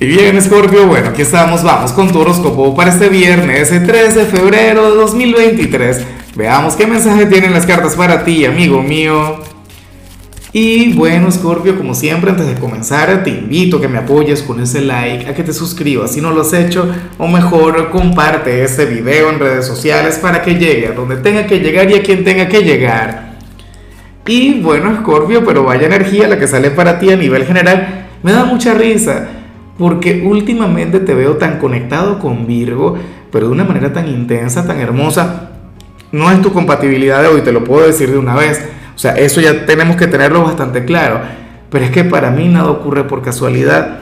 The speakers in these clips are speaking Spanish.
Y bien, Scorpio, bueno, aquí estamos, vamos con tu horóscopo para este viernes, el 3 de febrero de 2023. Veamos qué mensaje tienen las cartas para ti, amigo mío. Y bueno, Scorpio, como siempre, antes de comenzar, te invito a que me apoyes con ese like, a que te suscribas si no lo has hecho, o mejor, comparte este video en redes sociales para que llegue a donde tenga que llegar y a quien tenga que llegar. Y bueno, Scorpio, pero vaya energía la que sale para ti a nivel general, me da mucha risa porque últimamente te veo tan conectado con Virgo, pero de una manera tan intensa, tan hermosa. No es tu compatibilidad de hoy, te lo puedo decir de una vez. O sea, eso ya tenemos que tenerlo bastante claro. Pero es que para mí nada ocurre por casualidad.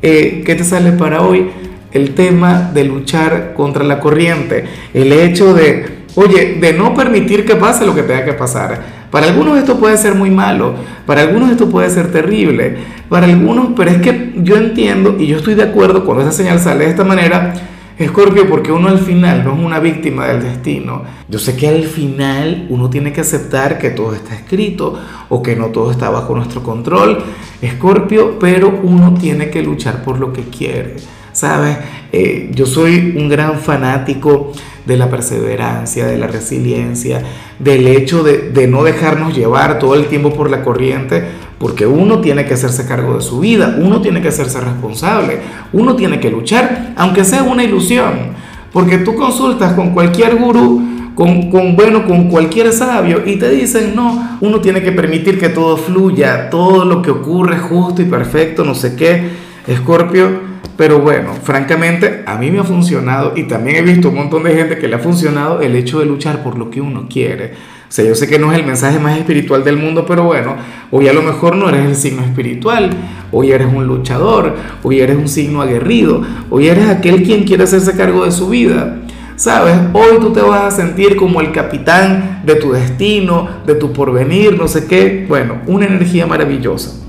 Eh, ¿Qué te sale para hoy? El tema de luchar contra la corriente. El hecho de, oye, de no permitir que pase lo que tenga que pasar para algunos esto puede ser muy malo, para algunos esto puede ser terrible, para algunos, pero es que yo entiendo y yo estoy de acuerdo cuando esa señal sale de esta manera, Escorpio, porque uno al final no es una víctima del destino. Yo sé que al final uno tiene que aceptar que todo está escrito o que no todo está bajo nuestro control, Escorpio, pero uno tiene que luchar por lo que quiere. ¿Sabes? Eh, yo soy un gran fanático de la perseverancia, de la resiliencia, del hecho de, no dejarnos llevar todo el tiempo por la corriente, porque uno tiene que hacerse cargo de su vida, uno tiene que hacerse responsable, uno tiene que luchar, aunque sea una ilusión, porque tú consultas con cualquier gurú, con, bueno, con cualquier sabio y te dicen, no, uno tiene que permitir que todo fluya, todo lo que ocurre justo y perfecto, no sé qué, Escorpio pero bueno, francamente, a mí me ha funcionado y también he visto un montón de gente que le ha funcionado el hecho de luchar por lo que uno quiere. O sea, yo sé que no es el mensaje más espiritual del mundo, pero bueno, hoy a lo mejor no eres el signo espiritual, hoy eres un luchador, hoy eres un signo aguerrido, hoy eres aquel quien quiere hacerse cargo de su vida. ¿Sabes? Hoy tú te vas a sentir como el capitán de tu destino, de tu porvenir, no sé qué. Bueno, una energía maravillosa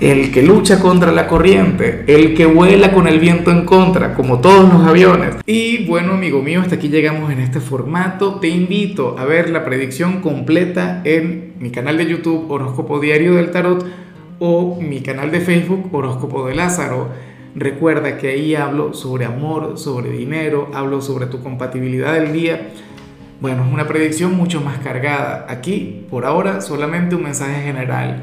el que lucha contra la corriente, el que vuela con el viento en contra, como todos los aviones. Y bueno, amigo mío, hasta aquí llegamos en este formato. Te invito a ver la predicción completa en mi canal de YouTube Horóscopo Diario del Tarot o mi canal de Facebook Horóscopo de Lázaro. Recuerda que ahí hablo sobre amor, sobre dinero, hablo sobre tu compatibilidad del día. Bueno, es una predicción mucho más cargada. Aquí, por ahora, solamente un mensaje general